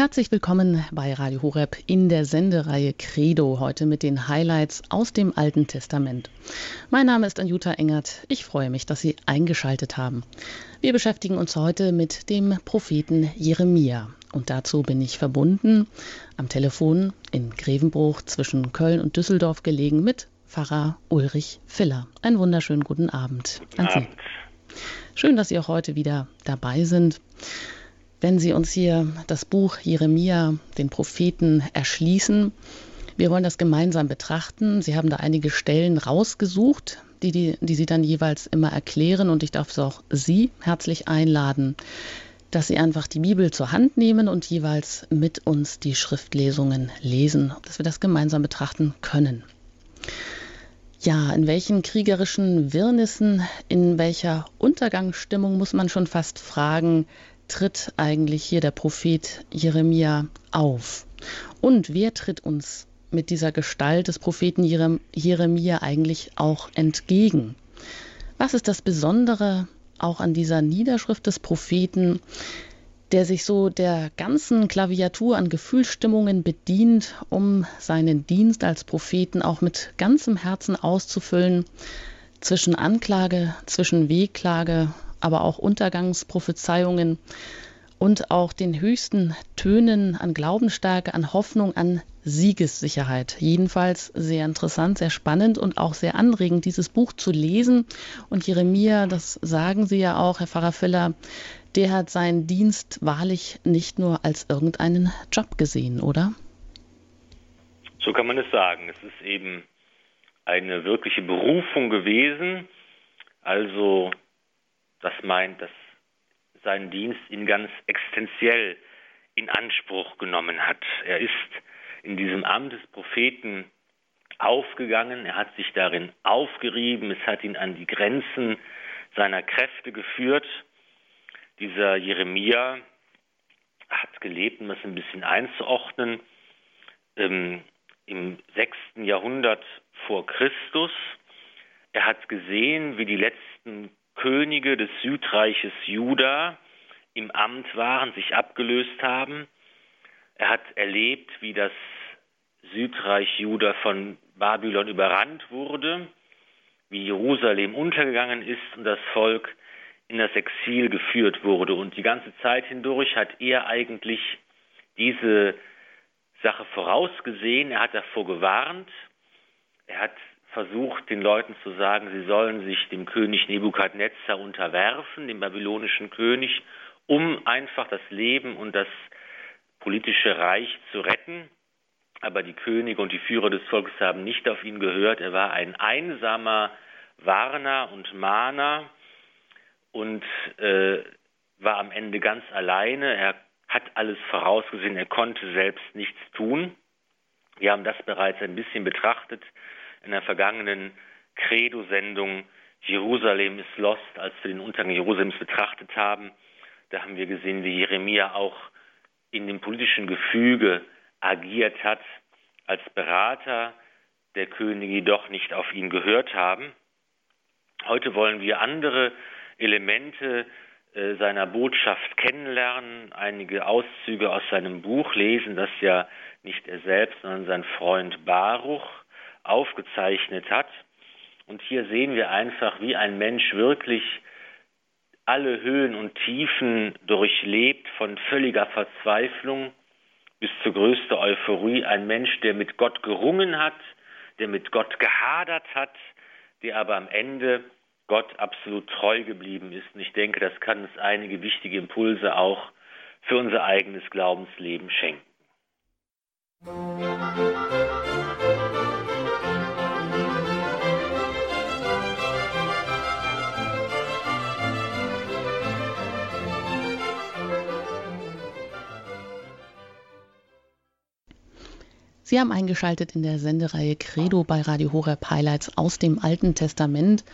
Herzlich willkommen bei Radio Horeb in der Sendereihe Credo, heute mit den Highlights aus dem Alten Testament. Mein Name ist Anjuta Engert. Ich freue mich, dass Sie eingeschaltet haben. Wir beschäftigen uns heute mit dem Propheten Jeremia. Und dazu bin ich verbunden am Telefon in Grevenbruch zwischen Köln und Düsseldorf gelegen mit Pfarrer Ulrich Filler. Einen wunderschönen guten Abend guten an Sie. Abend. Schön, dass Sie auch heute wieder dabei sind. Wenn Sie uns hier das Buch Jeremia, den Propheten, erschließen, wir wollen das gemeinsam betrachten. Sie haben da einige Stellen rausgesucht, die, die, die Sie dann jeweils immer erklären. Und ich darf auch Sie herzlich einladen, dass Sie einfach die Bibel zur Hand nehmen und jeweils mit uns die Schriftlesungen lesen, dass wir das gemeinsam betrachten können. Ja, in welchen kriegerischen Wirrnissen, in welcher Untergangsstimmung muss man schon fast fragen, tritt eigentlich hier der Prophet Jeremia auf? Und wer tritt uns mit dieser Gestalt des Propheten Jeremia eigentlich auch entgegen? Was ist das Besondere auch an dieser Niederschrift des Propheten, der sich so der ganzen Klaviatur an Gefühlsstimmungen bedient, um seinen Dienst als Propheten auch mit ganzem Herzen auszufüllen, zwischen Anklage, zwischen Wehklage, aber auch Untergangsprophezeiungen und auch den höchsten Tönen an Glaubensstärke, an Hoffnung, an Siegessicherheit. Jedenfalls sehr interessant, sehr spannend und auch sehr anregend, dieses Buch zu lesen. Und Jeremia, das sagen Sie ja auch, Herr Pfarrer Filler, der hat seinen Dienst wahrlich nicht nur als irgendeinen Job gesehen, oder? So kann man es sagen. Es ist eben eine wirkliche Berufung gewesen. Also das meint, dass sein Dienst ihn ganz existenziell in Anspruch genommen hat. Er ist in diesem Amt des Propheten aufgegangen, er hat sich darin aufgerieben, es hat ihn an die Grenzen seiner Kräfte geführt. Dieser Jeremia hat gelebt, um das ein bisschen einzuordnen, ähm, im sechsten Jahrhundert vor Christus. Er hat gesehen, wie die letzten Könige des Südreiches Juda im Amt waren, sich abgelöst haben. Er hat erlebt, wie das Südreich Juda von Babylon überrannt wurde, wie Jerusalem untergegangen ist und das Volk in das Exil geführt wurde. Und die ganze Zeit hindurch hat er eigentlich diese Sache vorausgesehen, er hat davor gewarnt, er hat versucht, den Leuten zu sagen, sie sollen sich dem König Nebukadnezar unterwerfen, dem babylonischen König, um einfach das Leben und das politische Reich zu retten. Aber die Könige und die Führer des Volkes haben nicht auf ihn gehört. Er war ein einsamer Warner und Mahner und äh, war am Ende ganz alleine. Er hat alles vorausgesehen, er konnte selbst nichts tun. Wir haben das bereits ein bisschen betrachtet in der vergangenen Credo-Sendung Jerusalem ist lost, als wir den Untergang Jerusalems betrachtet haben. Da haben wir gesehen, wie Jeremia auch in dem politischen Gefüge agiert hat, als Berater der Könige jedoch nicht auf ihn gehört haben. Heute wollen wir andere Elemente äh, seiner Botschaft kennenlernen, einige Auszüge aus seinem Buch lesen, das ja nicht er selbst, sondern sein Freund Baruch aufgezeichnet hat. Und hier sehen wir einfach, wie ein Mensch wirklich alle Höhen und Tiefen durchlebt, von völliger Verzweiflung bis zur größten Euphorie. Ein Mensch, der mit Gott gerungen hat, der mit Gott gehadert hat, der aber am Ende Gott absolut treu geblieben ist. Und ich denke, das kann uns einige wichtige Impulse auch für unser eigenes Glaubensleben schenken. Musik Sie haben eingeschaltet in der Sendereihe Credo bei Radio Horeb Highlights aus dem Alten Testament.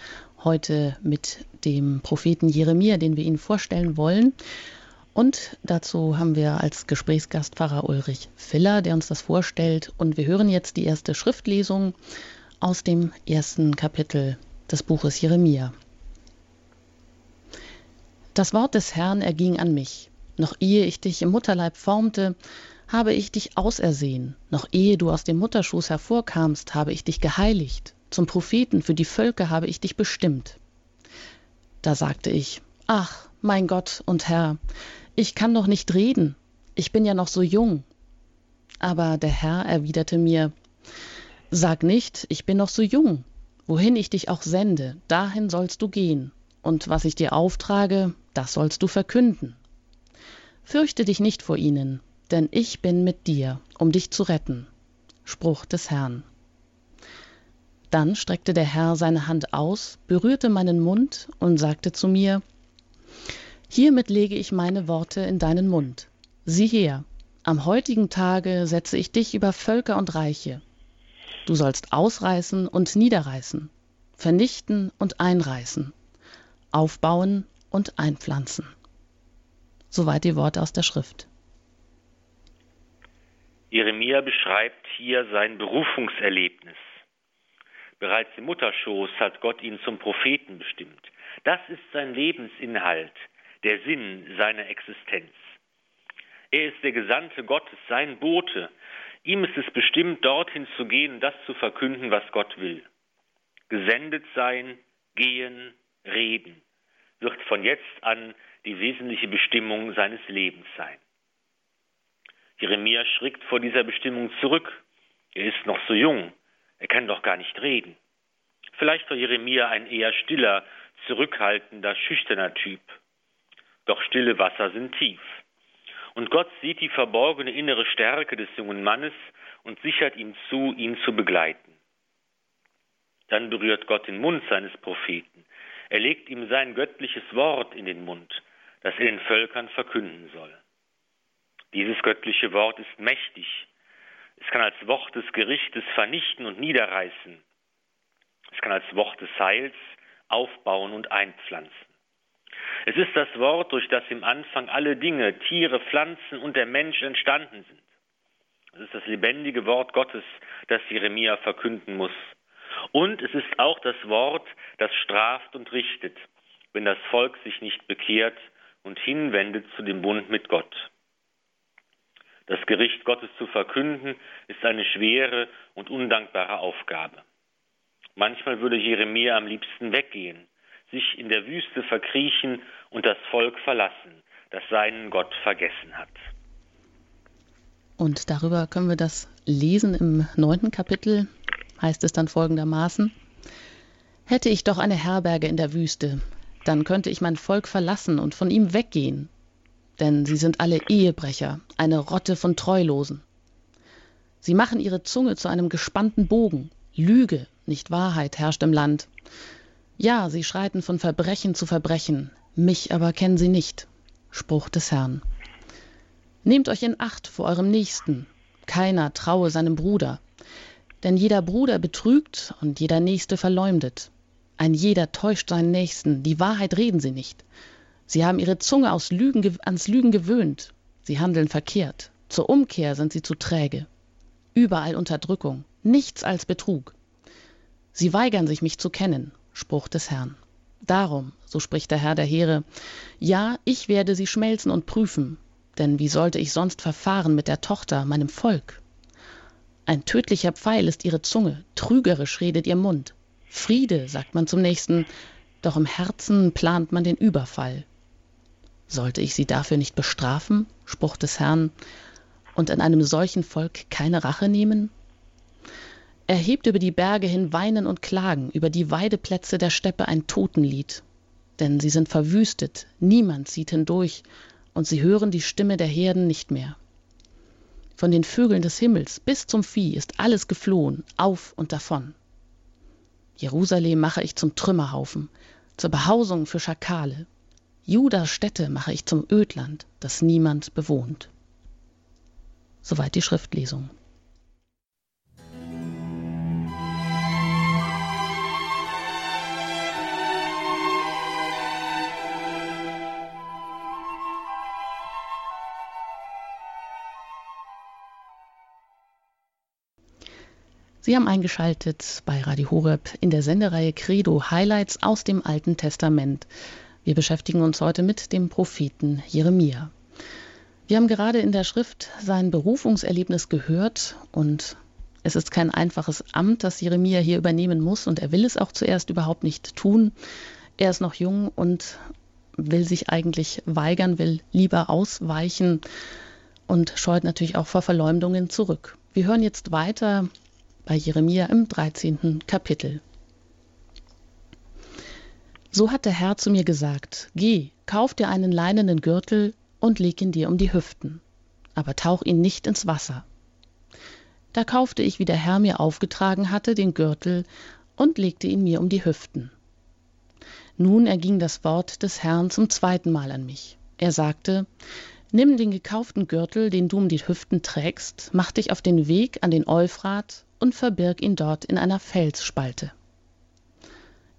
Heute mit dem Propheten Jeremia, den wir Ihnen vorstellen wollen. Und dazu haben wir als Gesprächsgast Pfarrer Ulrich Filler, der uns das vorstellt. Und wir hören jetzt die erste Schriftlesung aus dem ersten Kapitel des Buches Jeremia. Das Wort des Herrn erging an mich. Noch ehe ich dich im Mutterleib formte, habe ich dich ausersehen. Noch ehe du aus dem Mutterschoß hervorkamst, habe ich dich geheiligt. Zum Propheten für die Völker habe ich dich bestimmt. Da sagte ich, ach, mein Gott und Herr, ich kann doch nicht reden. Ich bin ja noch so jung. Aber der Herr erwiderte mir, Sag nicht, ich bin noch so jung. Wohin ich dich auch sende, dahin sollst du gehen. Und was ich dir auftrage, das sollst du verkünden. Fürchte dich nicht vor ihnen, denn ich bin mit dir, um dich zu retten. Spruch des Herrn. Dann streckte der Herr seine Hand aus, berührte meinen Mund und sagte zu mir, Hiermit lege ich meine Worte in deinen Mund. Sieh her, am heutigen Tage setze ich dich über Völker und Reiche. Du sollst ausreißen und niederreißen, vernichten und einreißen, aufbauen und einpflanzen. Soweit die Worte aus der Schrift. Jeremia beschreibt hier sein Berufungserlebnis. Bereits im Mutterschoß hat Gott ihn zum Propheten bestimmt. Das ist sein Lebensinhalt, der Sinn seiner Existenz. Er ist der Gesandte Gottes, sein Bote. Ihm ist es bestimmt, dorthin zu gehen, das zu verkünden, was Gott will. Gesendet sein, gehen, reden wird von jetzt an die wesentliche Bestimmung seines Lebens sein. Jeremia schrickt vor dieser Bestimmung zurück. Er ist noch so jung, er kann doch gar nicht reden. Vielleicht war Jeremia ein eher stiller, zurückhaltender, schüchterner Typ. Doch stille Wasser sind tief. Und Gott sieht die verborgene innere Stärke des jungen Mannes und sichert ihm zu, ihn zu begleiten. Dann berührt Gott den Mund seines Propheten. Er legt ihm sein göttliches Wort in den Mund, das er den Völkern verkünden soll. Dieses göttliche Wort ist mächtig. Es kann als Wort des Gerichtes vernichten und niederreißen. Es kann als Wort des Heils aufbauen und einpflanzen. Es ist das Wort, durch das im Anfang alle Dinge, Tiere, Pflanzen und der Mensch entstanden sind. Es ist das lebendige Wort Gottes, das Jeremia verkünden muss. Und es ist auch das Wort, das straft und richtet, wenn das Volk sich nicht bekehrt und hinwendet zu dem Bund mit Gott. Das Gericht Gottes zu verkünden, ist eine schwere und undankbare Aufgabe. Manchmal würde Jeremia am liebsten weggehen, sich in der Wüste verkriechen und das Volk verlassen, das seinen Gott vergessen hat. Und darüber können wir das lesen im neunten Kapitel, heißt es dann folgendermaßen. Hätte ich doch eine Herberge in der Wüste, dann könnte ich mein Volk verlassen und von ihm weggehen, denn sie sind alle Ehebrecher, eine Rotte von Treulosen. Sie machen ihre Zunge zu einem gespannten Bogen. Lüge, nicht Wahrheit herrscht im Land. Ja, sie schreiten von Verbrechen zu Verbrechen, mich aber kennen sie nicht. Spruch des Herrn. Nehmt euch in Acht vor eurem Nächsten. Keiner traue seinem Bruder. Denn jeder Bruder betrügt und jeder Nächste verleumdet. Ein jeder täuscht seinen Nächsten, die Wahrheit reden sie nicht. Sie haben ihre Zunge aus Lügen, ans Lügen gewöhnt. Sie handeln verkehrt. Zur Umkehr sind sie zu träge. Überall Unterdrückung, nichts als Betrug. Sie weigern sich, mich zu kennen. Spruch des Herrn. Darum, so spricht der Herr der Heere, ja, ich werde sie schmelzen und prüfen, denn wie sollte ich sonst verfahren mit der Tochter, meinem Volk? Ein tödlicher Pfeil ist ihre Zunge, trügerisch redet ihr Mund. Friede, sagt man zum nächsten, doch im Herzen plant man den Überfall. Sollte ich sie dafür nicht bestrafen, Spruch des Herrn, und an einem solchen Volk keine Rache nehmen? Er hebt über die Berge hin Weinen und Klagen, über die Weideplätze der Steppe ein Totenlied. Denn sie sind verwüstet, niemand zieht hindurch, und sie hören die Stimme der Herden nicht mehr. Von den Vögeln des Himmels bis zum Vieh ist alles geflohen, auf und davon. Jerusalem mache ich zum Trümmerhaufen, zur Behausung für Schakale. Judas Städte mache ich zum Ödland, das niemand bewohnt. Soweit die Schriftlesung. Sie haben eingeschaltet bei Radio Horeb in der Sendereihe Credo Highlights aus dem Alten Testament. Wir beschäftigen uns heute mit dem Propheten Jeremia. Wir haben gerade in der Schrift sein Berufungserlebnis gehört und es ist kein einfaches Amt, das Jeremia hier übernehmen muss und er will es auch zuerst überhaupt nicht tun. Er ist noch jung und will sich eigentlich weigern, will lieber ausweichen und scheut natürlich auch vor Verleumdungen zurück. Wir hören jetzt weiter bei Jeremia im 13. Kapitel. So hat der Herr zu mir gesagt, Geh, kauf dir einen leinenen Gürtel und leg ihn dir um die Hüften, aber tauch ihn nicht ins Wasser. Da kaufte ich, wie der Herr mir aufgetragen hatte, den Gürtel und legte ihn mir um die Hüften. Nun erging das Wort des Herrn zum zweiten Mal an mich. Er sagte, Nimm den gekauften Gürtel, den du um die Hüften trägst, mach dich auf den Weg an den Euphrat und verbirg ihn dort in einer Felsspalte.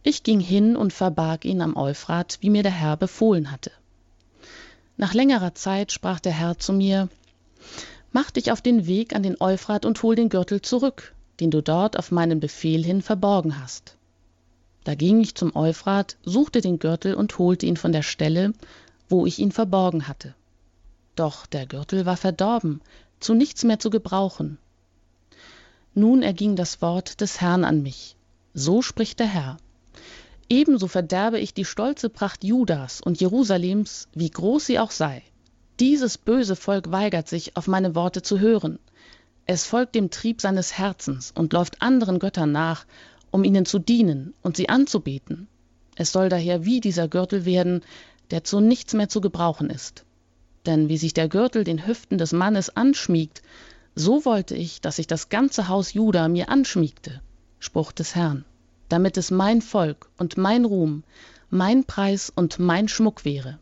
Ich ging hin und verbarg ihn am Euphrat, wie mir der Herr befohlen hatte. Nach längerer Zeit sprach der Herr zu mir, Mach dich auf den Weg an den Euphrat und hol den Gürtel zurück, den du dort auf meinen Befehl hin verborgen hast. Da ging ich zum Euphrat, suchte den Gürtel und holte ihn von der Stelle, wo ich ihn verborgen hatte. Doch der Gürtel war verdorben, zu nichts mehr zu gebrauchen. Nun erging das Wort des Herrn an mich. So spricht der Herr. Ebenso verderbe ich die stolze Pracht Judas und Jerusalems, wie groß sie auch sei. Dieses böse Volk weigert sich, auf meine Worte zu hören. Es folgt dem Trieb seines Herzens und läuft anderen Göttern nach, um ihnen zu dienen und sie anzubeten. Es soll daher wie dieser Gürtel werden, der zu nichts mehr zu gebrauchen ist. Denn wie sich der Gürtel den Hüften des Mannes anschmiegt, so wollte ich, dass sich das ganze Haus Juda mir anschmiegte. Spruch des Herrn, damit es mein Volk und mein Ruhm, mein Preis und mein Schmuck wäre.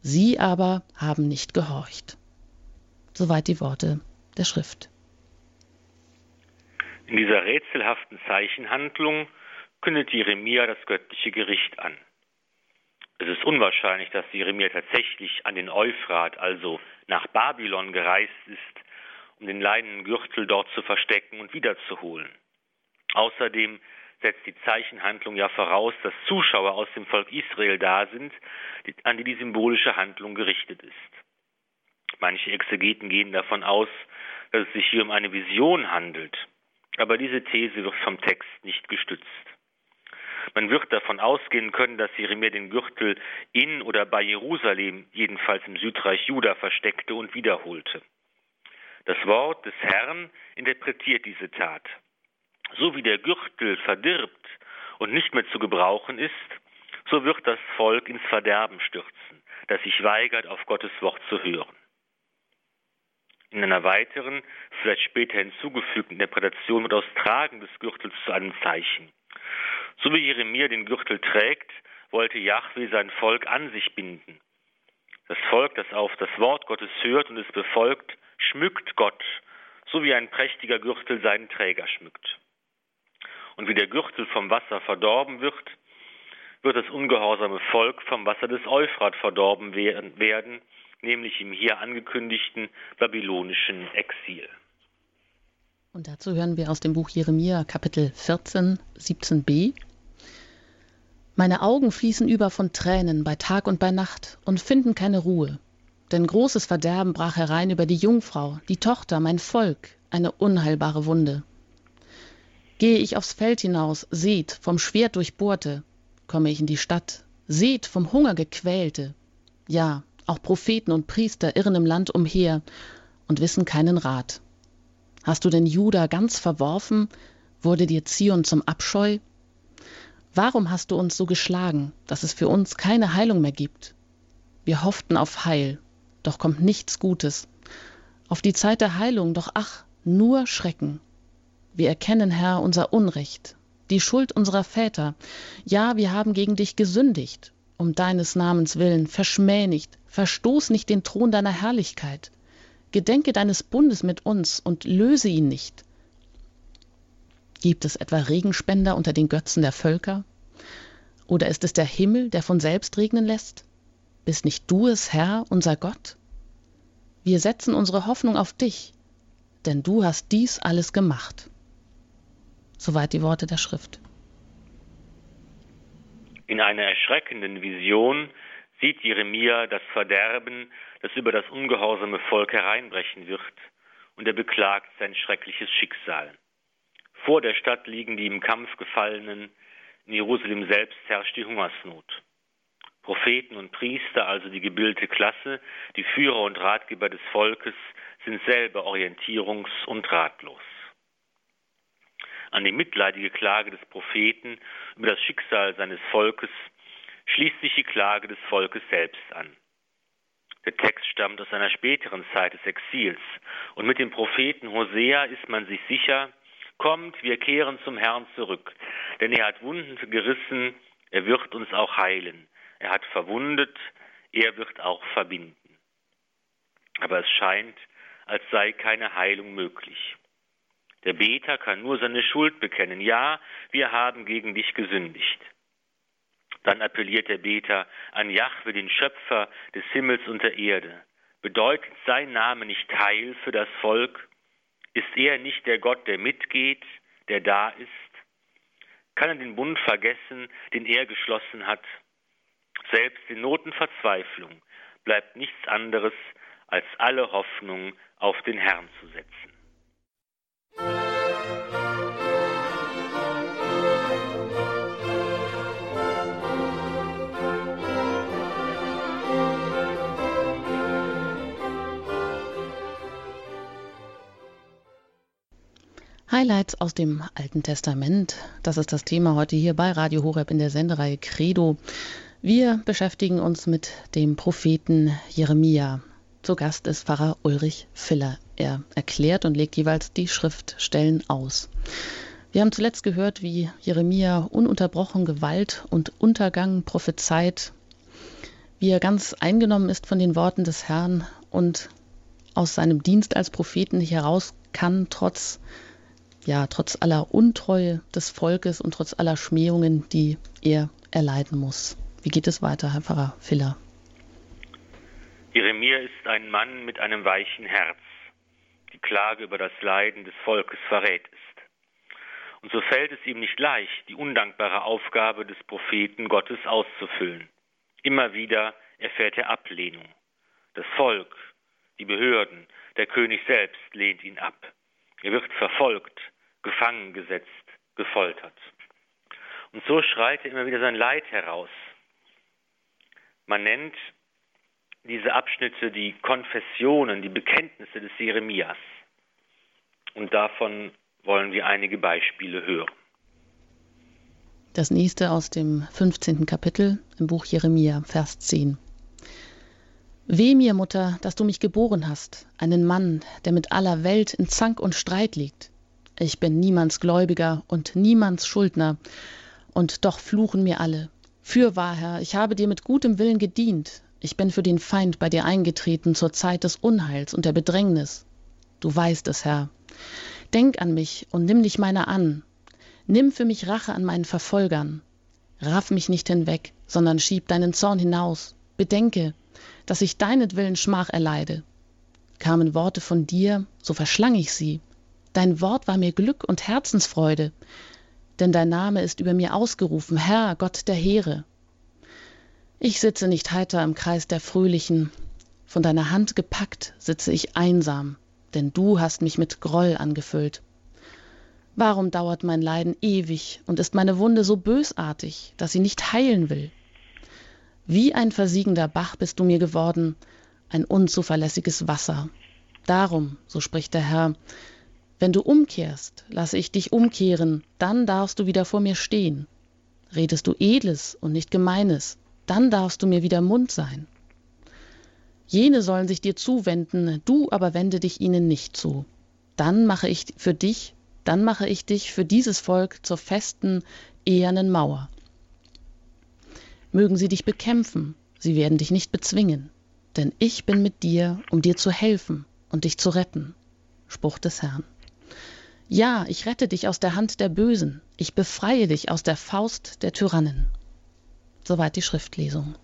Sie aber haben nicht gehorcht. Soweit die Worte der Schrift. In dieser rätselhaften Zeichenhandlung kündet Jeremia das göttliche Gericht an. Es ist unwahrscheinlich, dass Jeremia tatsächlich an den Euphrat, also nach Babylon, gereist ist, um den leinenen Gürtel dort zu verstecken und wiederzuholen. Außerdem setzt die Zeichenhandlung ja voraus, dass Zuschauer aus dem Volk Israel da sind, an die die symbolische Handlung gerichtet ist. Manche Exegeten gehen davon aus, dass es sich hier um eine Vision handelt, aber diese These wird vom Text nicht gestützt. Man wird davon ausgehen können, dass Jeremia den Gürtel in oder bei Jerusalem, jedenfalls im Südreich Juda, versteckte und wiederholte. Das Wort des Herrn interpretiert diese Tat. So wie der Gürtel verdirbt und nicht mehr zu gebrauchen ist, so wird das Volk ins Verderben stürzen, das sich weigert, auf Gottes Wort zu hören. In einer weiteren, vielleicht später hinzugefügten Interpretation wird das Tragen des Gürtels zu einem Zeichen. So wie Jeremia den Gürtel trägt, wollte Yahweh sein Volk an sich binden. Das Volk, das auf das Wort Gottes hört und es befolgt, schmückt Gott, so wie ein prächtiger Gürtel seinen Träger schmückt und wie der Gürtel vom Wasser verdorben wird, wird das ungehorsame Volk vom Wasser des Euphrat verdorben werden, nämlich im hier angekündigten babylonischen Exil. Und dazu hören wir aus dem Buch Jeremia Kapitel 14, 17b. Meine Augen fließen über von Tränen bei Tag und bei Nacht und finden keine Ruhe. Denn großes Verderben brach herein über die Jungfrau, die Tochter, mein Volk, eine unheilbare Wunde. Gehe ich aufs Feld hinaus, seht, vom Schwert durchbohrte, komme ich in die Stadt, seht, vom Hunger gequälte. Ja, auch Propheten und Priester irren im Land umher und wissen keinen Rat. Hast du denn Juda ganz verworfen? Wurde dir Zion zum Abscheu? Warum hast du uns so geschlagen, dass es für uns keine Heilung mehr gibt? Wir hofften auf Heil, doch kommt nichts Gutes. Auf die Zeit der Heilung, doch ach, nur Schrecken. Wir erkennen, Herr, unser Unrecht, die Schuld unserer Väter. Ja, wir haben gegen dich gesündigt, um deines Namens willen, verschmäh nicht, verstoß nicht den Thron deiner Herrlichkeit. Gedenke deines Bundes mit uns und löse ihn nicht. Gibt es etwa Regenspender unter den Götzen der Völker? Oder ist es der Himmel, der von selbst regnen lässt? Bist nicht du es, Herr, unser Gott? Wir setzen unsere Hoffnung auf dich, denn du hast dies alles gemacht. Soweit die Worte der Schrift. In einer erschreckenden Vision sieht Jeremia das Verderben, das über das ungehorsame Volk hereinbrechen wird, und er beklagt sein schreckliches Schicksal. Vor der Stadt liegen die im Kampf Gefallenen, in Jerusalem selbst herrscht die Hungersnot. Propheten und Priester, also die gebildete Klasse, die Führer und Ratgeber des Volkes, sind selber orientierungs- und ratlos. An die mitleidige Klage des Propheten über das Schicksal seines Volkes schließt sich die Klage des Volkes selbst an. Der Text stammt aus einer späteren Zeit des Exils, und mit dem Propheten Hosea ist man sich sicher, kommt, wir kehren zum Herrn zurück, denn er hat Wunden gerissen, er wird uns auch heilen. Er hat verwundet, er wird auch verbinden. Aber es scheint, als sei keine Heilung möglich. Der Beter kann nur seine Schuld bekennen. Ja, wir haben gegen dich gesündigt. Dann appelliert der Beter an Jahwe, den Schöpfer des Himmels und der Erde. Bedeutet sein Name nicht Heil für das Volk? Ist er nicht der Gott, der mitgeht, der da ist? Kann er den Bund vergessen, den er geschlossen hat? Selbst in Notenverzweiflung bleibt nichts anderes, als alle Hoffnung auf den Herrn zu setzen. Highlights aus dem Alten Testament. Das ist das Thema heute hier bei Radio Horeb in der Sendereihe Credo. Wir beschäftigen uns mit dem Propheten Jeremia. Zu Gast ist Pfarrer Ulrich Filler. Er erklärt und legt jeweils die Schriftstellen aus. Wir haben zuletzt gehört, wie Jeremia ununterbrochen Gewalt und Untergang prophezeit, wie er ganz eingenommen ist von den Worten des Herrn und aus seinem Dienst als Propheten nicht heraus kann, trotz, ja, trotz aller Untreue des Volkes und trotz aller Schmähungen, die er erleiden muss. Wie geht es weiter, Herr Pfarrer Filler? Jeremia ist ein Mann mit einem weichen Herz. Die Klage über das Leiden des Volkes verrät ist. Und so fällt es ihm nicht leicht, die undankbare Aufgabe des Propheten Gottes auszufüllen. Immer wieder erfährt er Ablehnung. Das Volk, die Behörden, der König selbst lehnt ihn ab. Er wird verfolgt, gefangen gesetzt, gefoltert. Und so schreit er immer wieder sein Leid heraus. Man nennt diese Abschnitte die Konfessionen, die Bekenntnisse des Jeremias. Und davon wollen wir einige Beispiele hören. Das nächste aus dem 15. Kapitel im Buch Jeremia, Vers 10. Weh mir, Mutter, dass du mich geboren hast, einen Mann, der mit aller Welt in Zank und Streit liegt. Ich bin niemands Gläubiger und niemands Schuldner, und doch fluchen mir alle. Fürwahr, Herr, ich habe dir mit gutem Willen gedient. Ich bin für den Feind bei dir eingetreten zur Zeit des Unheils und der Bedrängnis. Du weißt es, Herr. Denk an mich und nimm dich meiner an. Nimm für mich Rache an meinen Verfolgern. Raff mich nicht hinweg, sondern schieb deinen Zorn hinaus. Bedenke, dass ich deinetwillen Schmach erleide. Kamen Worte von dir, so verschlang ich sie. Dein Wort war mir Glück und Herzensfreude denn dein Name ist über mir ausgerufen, Herr, Gott der Heere. Ich sitze nicht heiter im Kreis der Fröhlichen, von deiner Hand gepackt sitze ich einsam, denn du hast mich mit Groll angefüllt. Warum dauert mein Leiden ewig und ist meine Wunde so bösartig, dass sie nicht heilen will? Wie ein versiegender Bach bist du mir geworden, ein unzuverlässiges Wasser. Darum, so spricht der Herr, wenn du umkehrst, lasse ich dich umkehren, dann darfst du wieder vor mir stehen. Redest du Edles und nicht Gemeines, dann darfst du mir wieder Mund sein. Jene sollen sich dir zuwenden, du aber wende dich ihnen nicht zu. Dann mache ich für dich, dann mache ich dich für dieses Volk zur festen, ehernen Mauer. Mögen sie dich bekämpfen, sie werden dich nicht bezwingen, denn ich bin mit dir, um dir zu helfen und dich zu retten. Spruch des Herrn. Ja, ich rette dich aus der Hand der Bösen, ich befreie dich aus der Faust der Tyrannen. Soweit die Schriftlesung.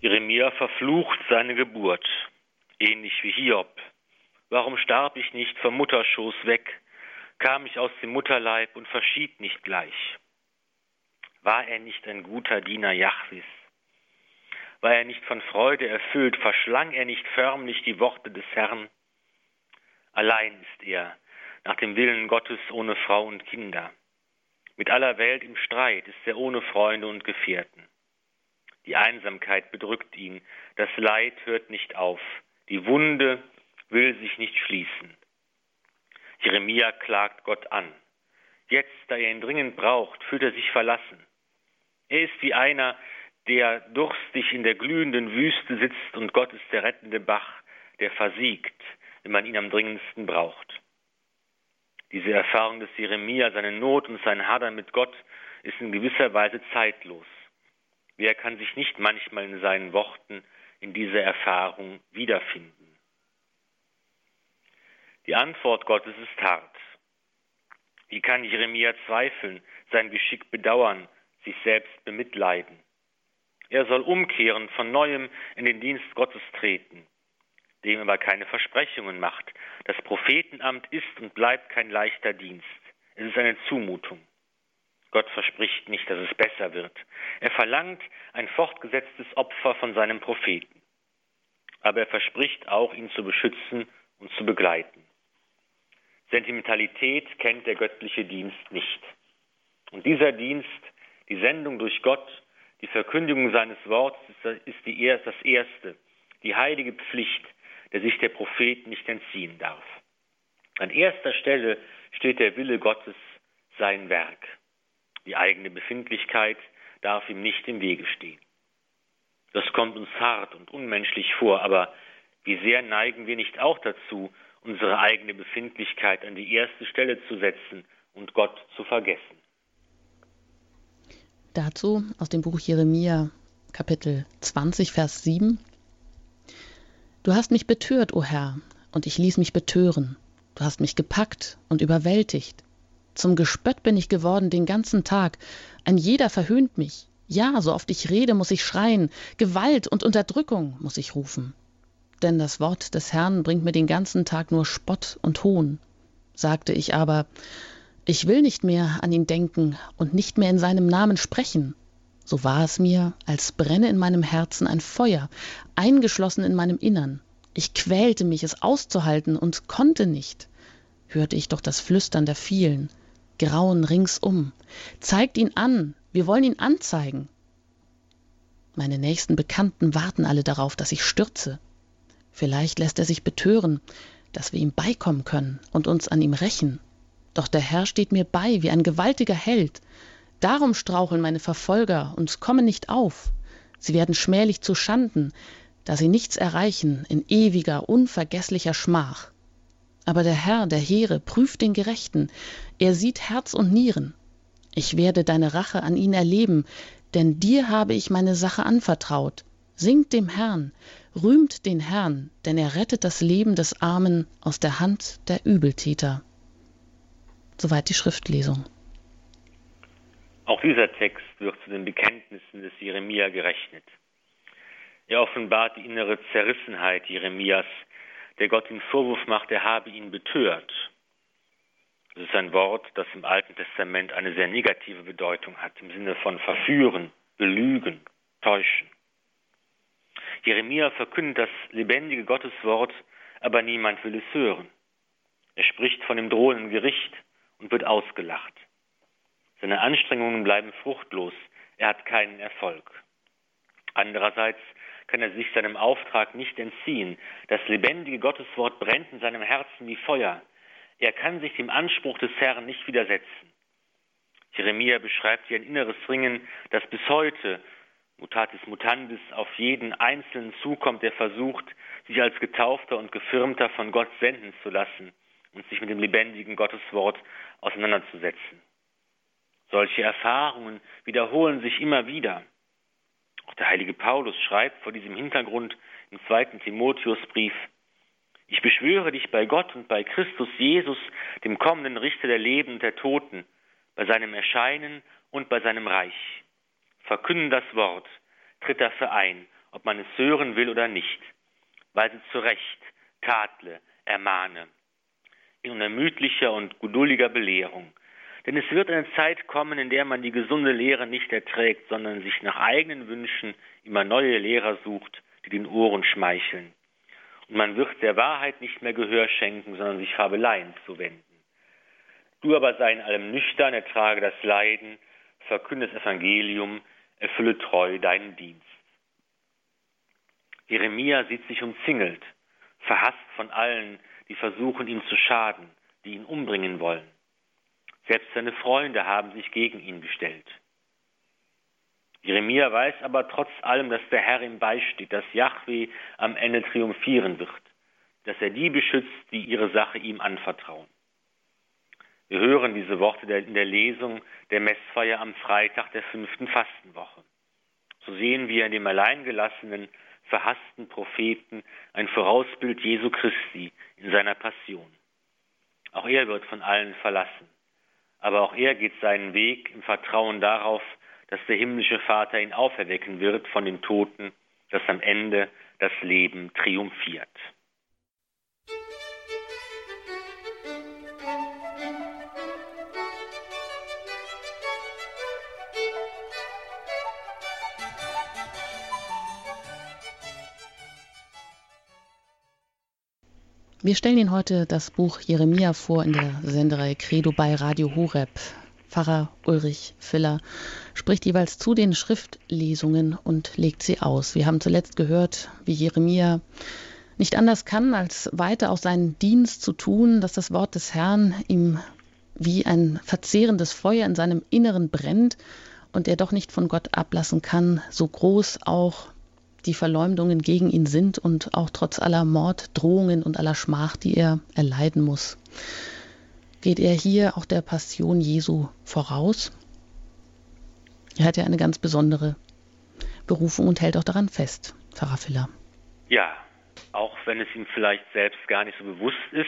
Jeremia verflucht seine Geburt, ähnlich wie Hiob. Warum starb ich nicht vom Mutterschoß weg, kam ich aus dem Mutterleib und verschied nicht gleich? War er nicht ein guter Diener Jahwes? War er nicht von Freude erfüllt? Verschlang er nicht förmlich die Worte des Herrn? Allein ist er, nach dem Willen Gottes ohne Frau und Kinder. Mit aller Welt im Streit ist er ohne Freunde und Gefährten. Die Einsamkeit bedrückt ihn, das Leid hört nicht auf, die Wunde will sich nicht schließen. Jeremia klagt Gott an. Jetzt, da er ihn dringend braucht, fühlt er sich verlassen. Er ist wie einer, der durstig in der glühenden Wüste sitzt und Gott ist der rettende Bach, der versiegt, wenn man ihn am dringendsten braucht. Diese Erfahrung des Jeremia, seine Not und sein Hadern mit Gott, ist in gewisser Weise zeitlos. Wer kann sich nicht manchmal in seinen Worten in dieser Erfahrung wiederfinden? Die Antwort Gottes ist hart. Wie kann Jeremia zweifeln, sein Geschick bedauern, sich selbst bemitleiden? Er soll umkehren, von neuem in den Dienst Gottes treten, dem aber keine Versprechungen macht. Das Prophetenamt ist und bleibt kein leichter Dienst. Es ist eine Zumutung. Gott verspricht nicht, dass es besser wird. Er verlangt ein fortgesetztes Opfer von seinem Propheten. Aber er verspricht auch, ihn zu beschützen und zu begleiten. Sentimentalität kennt der göttliche Dienst nicht. Und dieser Dienst, die Sendung durch Gott, die Verkündigung seines Wortes ist das erste, die heilige Pflicht, der sich der Prophet nicht entziehen darf. An erster Stelle steht der Wille Gottes, sein Werk. Die eigene Befindlichkeit darf ihm nicht im Wege stehen. Das kommt uns hart und unmenschlich vor, aber wie sehr neigen wir nicht auch dazu, unsere eigene Befindlichkeit an die erste Stelle zu setzen und Gott zu vergessen. Dazu aus dem Buch Jeremia Kapitel 20, Vers 7. Du hast mich betört, o Herr, und ich ließ mich betören. Du hast mich gepackt und überwältigt. Zum Gespött bin ich geworden den ganzen Tag. Ein jeder verhöhnt mich. Ja, so oft ich rede, muss ich schreien. Gewalt und Unterdrückung muss ich rufen. Denn das Wort des Herrn bringt mir den ganzen Tag nur Spott und Hohn. Sagte ich aber, ich will nicht mehr an ihn denken und nicht mehr in seinem Namen sprechen. So war es mir, als brenne in meinem Herzen ein Feuer, eingeschlossen in meinem Innern. Ich quälte mich, es auszuhalten und konnte nicht. Hörte ich doch das Flüstern der vielen. Grauen ringsum. Zeigt ihn an, wir wollen ihn anzeigen. Meine nächsten Bekannten warten alle darauf, dass ich stürze. Vielleicht lässt er sich betören, dass wir ihm beikommen können und uns an ihm rächen. Doch der Herr steht mir bei wie ein gewaltiger Held. Darum straucheln meine Verfolger und kommen nicht auf. Sie werden schmählich zu Schanden, da sie nichts erreichen in ewiger, unvergesslicher Schmach. Aber der Herr der Heere prüft den Gerechten, er sieht Herz und Nieren. Ich werde deine Rache an ihn erleben, denn dir habe ich meine Sache anvertraut. Singt dem Herrn, rühmt den Herrn, denn er rettet das Leben des Armen aus der Hand der Übeltäter. Soweit die Schriftlesung. Auch dieser Text wird zu den Bekenntnissen des Jeremia gerechnet. Er offenbart die innere Zerrissenheit Jeremias, der Gott den Vorwurf macht, er habe ihn betört. Das ist ein Wort, das im Alten Testament eine sehr negative Bedeutung hat, im Sinne von verführen, belügen, täuschen. Jeremia verkündet das lebendige Gotteswort, aber niemand will es hören. Er spricht von dem drohenden Gericht, und wird ausgelacht. Seine Anstrengungen bleiben fruchtlos, er hat keinen Erfolg. Andererseits kann er sich seinem Auftrag nicht entziehen. Das lebendige Gotteswort brennt in seinem Herzen wie Feuer. Er kann sich dem Anspruch des Herrn nicht widersetzen. Jeremia beschreibt hier ein inneres Ringen, das bis heute, mutatis mutandis, auf jeden Einzelnen zukommt, der versucht, sich als Getaufter und Gefirmter von Gott senden zu lassen und sich mit dem lebendigen Gotteswort auseinanderzusetzen. Solche Erfahrungen wiederholen sich immer wieder. Auch der heilige Paulus schreibt vor diesem Hintergrund im zweiten Timotheusbrief, ich beschwöre dich bei Gott und bei Christus Jesus, dem kommenden Richter der Leben und der Toten, bei seinem Erscheinen und bei seinem Reich. Verkünde das Wort, tritt dafür ein, ob man es hören will oder nicht, weise zurecht, tadle, ermahne in unermüdlicher und geduldiger Belehrung. Denn es wird eine Zeit kommen, in der man die gesunde Lehre nicht erträgt, sondern sich nach eigenen Wünschen immer neue Lehrer sucht, die den Ohren schmeicheln. Und man wird der Wahrheit nicht mehr Gehör schenken, sondern sich Fabeleien zuwenden. Du aber sei in allem nüchtern, ertrage das Leiden, verkünde das Evangelium, erfülle treu deinen Dienst. Jeremia sieht sich umzingelt, verhasst von allen, die versuchen, ihm zu schaden, die ihn umbringen wollen. Selbst seine Freunde haben sich gegen ihn gestellt. Jeremia weiß aber trotz allem, dass der Herr ihm beisteht, dass Yahweh am Ende triumphieren wird, dass er die beschützt, die ihre Sache ihm anvertrauen. Wir hören diese Worte in der Lesung der Messfeier am Freitag der fünften Fastenwoche. So sehen wir in dem alleingelassenen, verhassten Propheten ein Vorausbild Jesu Christi in seiner Passion. Auch er wird von allen verlassen, aber auch er geht seinen Weg im Vertrauen darauf, dass der himmlische Vater ihn auferwecken wird von den Toten, dass am Ende das Leben triumphiert. Wir stellen Ihnen heute das Buch Jeremia vor in der Sendereihe Credo bei Radio Horeb. Pfarrer Ulrich Filler spricht jeweils zu den Schriftlesungen und legt sie aus. Wir haben zuletzt gehört, wie Jeremia nicht anders kann, als weiter auch seinen Dienst zu tun, dass das Wort des Herrn ihm wie ein verzehrendes Feuer in seinem Inneren brennt und er doch nicht von Gott ablassen kann, so groß auch die Verleumdungen gegen ihn sind und auch trotz aller Morddrohungen und aller Schmach, die er erleiden muss. Geht er hier auch der Passion Jesu voraus? Er hat ja eine ganz besondere Berufung und hält auch daran fest, Pfarrer Filler. Ja, auch wenn es ihm vielleicht selbst gar nicht so bewusst ist,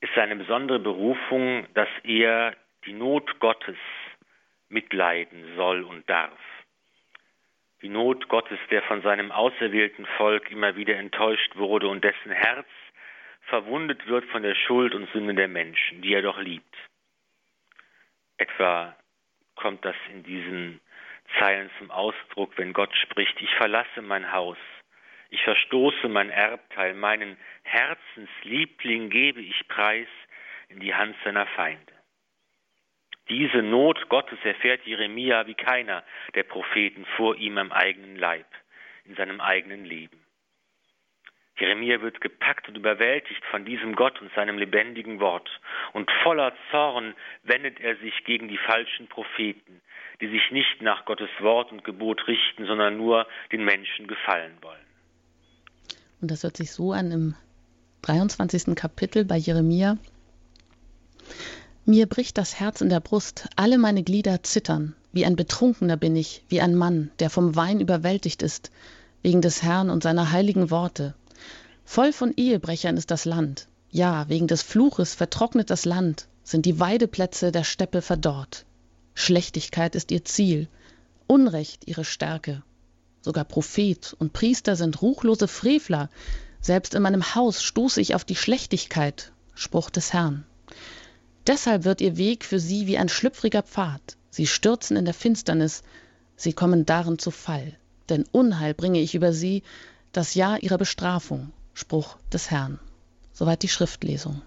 ist seine besondere Berufung, dass er die Not Gottes mitleiden soll und darf die Not Gottes, der von seinem auserwählten Volk immer wieder enttäuscht wurde und dessen Herz verwundet wird von der Schuld und Sünde der Menschen, die er doch liebt. Etwa kommt das in diesen Zeilen zum Ausdruck, wenn Gott spricht, ich verlasse mein Haus, ich verstoße mein Erbteil, meinen Herzensliebling gebe ich preis in die Hand seiner Feinde. Diese Not Gottes erfährt Jeremia wie keiner der Propheten vor ihm am eigenen Leib, in seinem eigenen Leben. Jeremia wird gepackt und überwältigt von diesem Gott und seinem lebendigen Wort. Und voller Zorn wendet er sich gegen die falschen Propheten, die sich nicht nach Gottes Wort und Gebot richten, sondern nur den Menschen gefallen wollen. Und das hört sich so an im 23. Kapitel bei Jeremia. Mir bricht das Herz in der Brust, alle meine Glieder zittern. Wie ein Betrunkener bin ich, wie ein Mann, der vom Wein überwältigt ist, wegen des Herrn und seiner heiligen Worte. Voll von Ehebrechern ist das Land. Ja, wegen des Fluches vertrocknet das Land, sind die Weideplätze der Steppe verdorrt. Schlechtigkeit ist ihr Ziel, Unrecht ihre Stärke. Sogar Prophet und Priester sind ruchlose Frevler. Selbst in meinem Haus stoße ich auf die Schlechtigkeit, Spruch des Herrn. Deshalb wird ihr Weg für sie wie ein schlüpfriger Pfad. Sie stürzen in der Finsternis, sie kommen darin zu Fall. Denn Unheil bringe ich über sie, das Jahr ihrer Bestrafung. Spruch des Herrn. Soweit die Schriftlesung.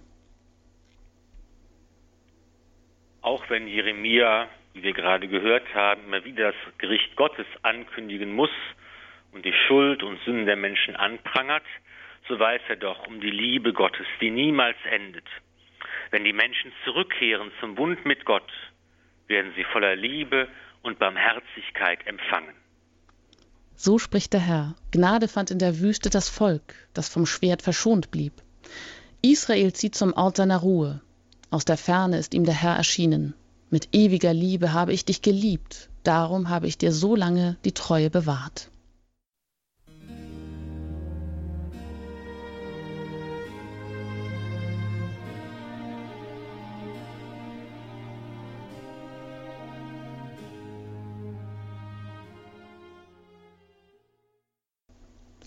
Auch wenn Jeremia, wie wir gerade gehört haben, immer wieder das Gericht Gottes ankündigen muss und die Schuld und Sünden der Menschen anprangert, so weiß er doch um die Liebe Gottes, die niemals endet wenn die Menschen zurückkehren zum Bund mit Gott, werden sie voller Liebe und Barmherzigkeit empfangen. So spricht der Herr. Gnade fand in der Wüste das Volk, das vom Schwert verschont blieb. Israel zieht zum Ort seiner Ruhe. Aus der Ferne ist ihm der Herr erschienen. Mit ewiger Liebe habe ich dich geliebt, darum habe ich dir so lange die Treue bewahrt.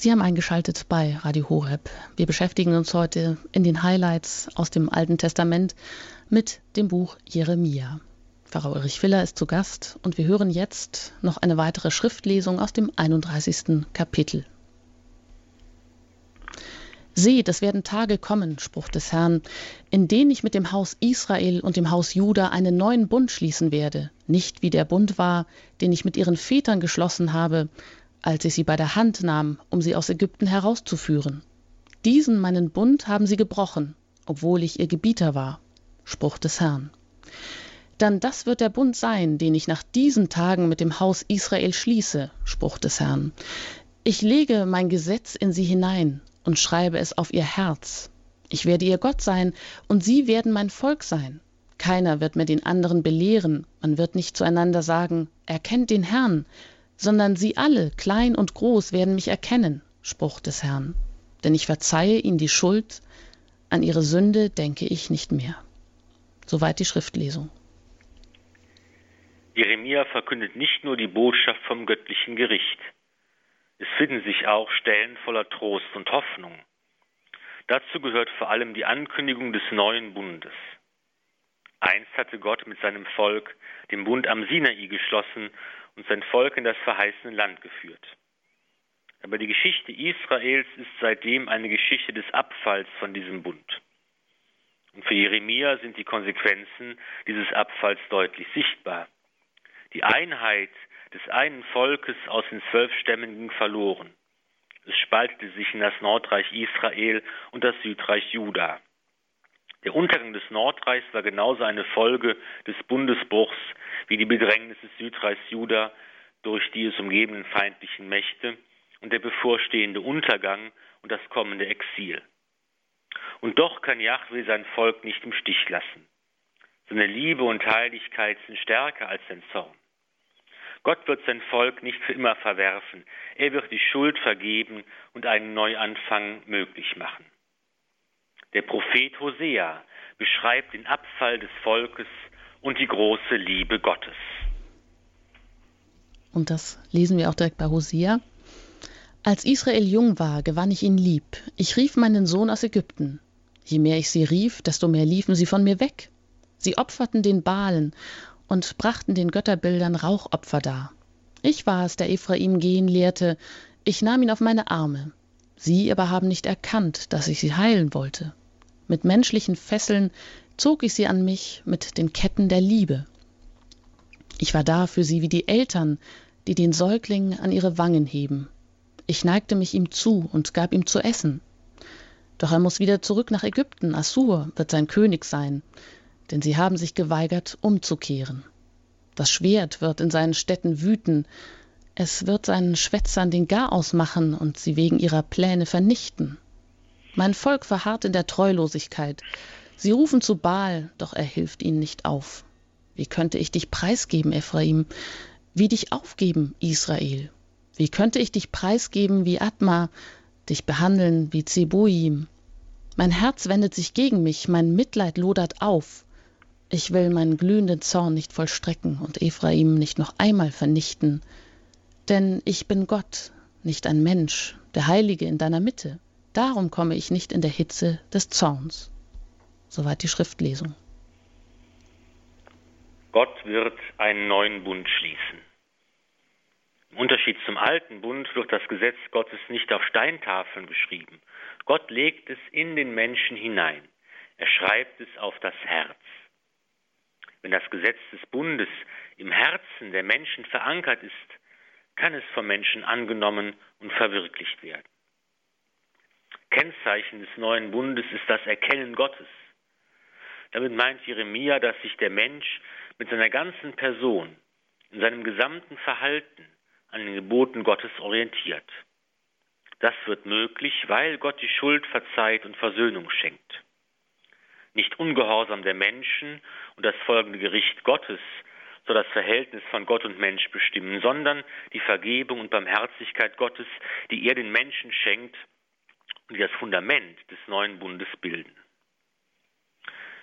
Sie haben eingeschaltet bei Radio Horeb. Wir beschäftigen uns heute in den Highlights aus dem Alten Testament mit dem Buch Jeremia. Pfarrer Ulrich Filler ist zu Gast und wir hören jetzt noch eine weitere Schriftlesung aus dem 31. Kapitel. Seht, es werden Tage kommen, Spruch des Herrn, in denen ich mit dem Haus Israel und dem Haus Juda einen neuen Bund schließen werde, nicht wie der Bund war, den ich mit ihren Vätern geschlossen habe, als ich sie bei der Hand nahm, um sie aus Ägypten herauszuführen. Diesen meinen Bund haben sie gebrochen, obwohl ich ihr Gebieter war. Spruch des Herrn. Dann das wird der Bund sein, den ich nach diesen Tagen mit dem Haus Israel schließe, Spruch des Herrn. Ich lege mein Gesetz in sie hinein und schreibe es auf ihr Herz. Ich werde ihr Gott sein, und sie werden mein Volk sein. Keiner wird mehr den anderen belehren, man wird nicht zueinander sagen, erkennt den Herrn, sondern sie alle, klein und groß, werden mich erkennen, Spruch des Herrn. Denn ich verzeihe ihnen die Schuld, an ihre Sünde denke ich nicht mehr. Soweit die Schriftlesung. Jeremia verkündet nicht nur die Botschaft vom göttlichen Gericht. Es finden sich auch Stellen voller Trost und Hoffnung. Dazu gehört vor allem die Ankündigung des neuen Bundes. Einst hatte Gott mit seinem Volk den Bund am Sinai geschlossen und sein Volk in das verheißene Land geführt. Aber die Geschichte Israels ist seitdem eine Geschichte des Abfalls von diesem Bund. Und für Jeremia sind die Konsequenzen dieses Abfalls deutlich sichtbar. Die Einheit des einen Volkes aus den zwölf Stämmen ging verloren. Es spaltete sich in das Nordreich Israel und das Südreich Juda. Der Untergang des Nordreichs war genauso eine Folge des Bundesbruchs wie die Bedrängnis des Südreichs Juda durch die es umgebenden feindlichen Mächte und der bevorstehende Untergang und das kommende Exil. Und doch kann Jahwe sein Volk nicht im Stich lassen. Seine Liebe und Heiligkeit sind stärker als sein Zorn. Gott wird sein Volk nicht für immer verwerfen. Er wird die Schuld vergeben und einen Neuanfang möglich machen. Der Prophet Hosea beschreibt den Abfall des Volkes und die große Liebe Gottes. Und das lesen wir auch direkt bei Hosea. Als Israel jung war, gewann ich ihn lieb. Ich rief meinen Sohn aus Ägypten. Je mehr ich sie rief, desto mehr liefen sie von mir weg. Sie opferten den Balen und brachten den Götterbildern Rauchopfer dar. Ich war es, der Ephraim gehen lehrte, ich nahm ihn auf meine Arme. Sie aber haben nicht erkannt, dass ich sie heilen wollte. Mit menschlichen Fesseln zog ich sie an mich mit den Ketten der Liebe. Ich war da für sie wie die Eltern, die den Säugling an ihre Wangen heben. Ich neigte mich ihm zu und gab ihm zu essen. Doch er muss wieder zurück nach Ägypten, Assur wird sein König sein denn sie haben sich geweigert, umzukehren. Das Schwert wird in seinen Städten wüten, es wird seinen Schwätzern den Garaus machen und sie wegen ihrer Pläne vernichten. Mein Volk verharrt in der Treulosigkeit. Sie rufen zu Baal, doch er hilft ihnen nicht auf. Wie könnte ich dich preisgeben, Ephraim? Wie dich aufgeben, Israel? Wie könnte ich dich preisgeben wie Atma, dich behandeln wie Zeboim? Mein Herz wendet sich gegen mich, mein Mitleid lodert auf. Ich will meinen glühenden Zorn nicht vollstrecken und Ephraim nicht noch einmal vernichten. Denn ich bin Gott, nicht ein Mensch, der Heilige in deiner Mitte. Darum komme ich nicht in der Hitze des Zorns. Soweit die Schriftlesung. Gott wird einen neuen Bund schließen. Im Unterschied zum alten Bund wird das Gesetz Gottes nicht auf Steintafeln geschrieben. Gott legt es in den Menschen hinein. Er schreibt es auf das Herz. Wenn das Gesetz des Bundes im Herzen der Menschen verankert ist, kann es vom Menschen angenommen und verwirklicht werden. Kennzeichen des neuen Bundes ist das Erkennen Gottes. Damit meint Jeremia, dass sich der Mensch mit seiner ganzen Person, in seinem gesamten Verhalten an den Geboten Gottes orientiert. Das wird möglich, weil Gott die Schuld verzeiht und Versöhnung schenkt nicht Ungehorsam der Menschen und das folgende Gericht Gottes soll das Verhältnis von Gott und Mensch bestimmen, sondern die Vergebung und Barmherzigkeit Gottes, die er den Menschen schenkt die das Fundament des neuen Bundes bilden.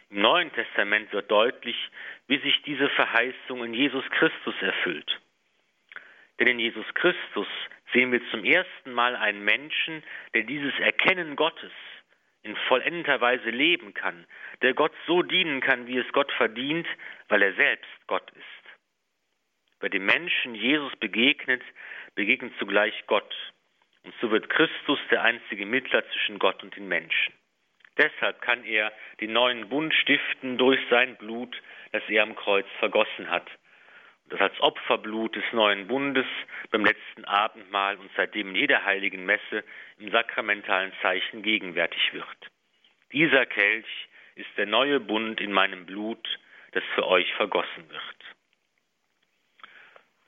Im Neuen Testament wird deutlich, wie sich diese Verheißung in Jesus Christus erfüllt. Denn in Jesus Christus sehen wir zum ersten Mal einen Menschen, der dieses Erkennen Gottes in vollendeter Weise leben kann, der Gott so dienen kann, wie es Gott verdient, weil er selbst Gott ist. Wer dem Menschen Jesus begegnet, begegnet zugleich Gott. Und so wird Christus der einzige Mittler zwischen Gott und den Menschen. Deshalb kann er den neuen Bund stiften durch sein Blut, das er am Kreuz vergossen hat. Und das als Opferblut des neuen Bundes beim letzten Abendmahl und seitdem in jeder heiligen Messe im sakramentalen Zeichen gegenwärtig wird. Dieser Kelch ist der neue Bund in meinem Blut, das für euch vergossen wird.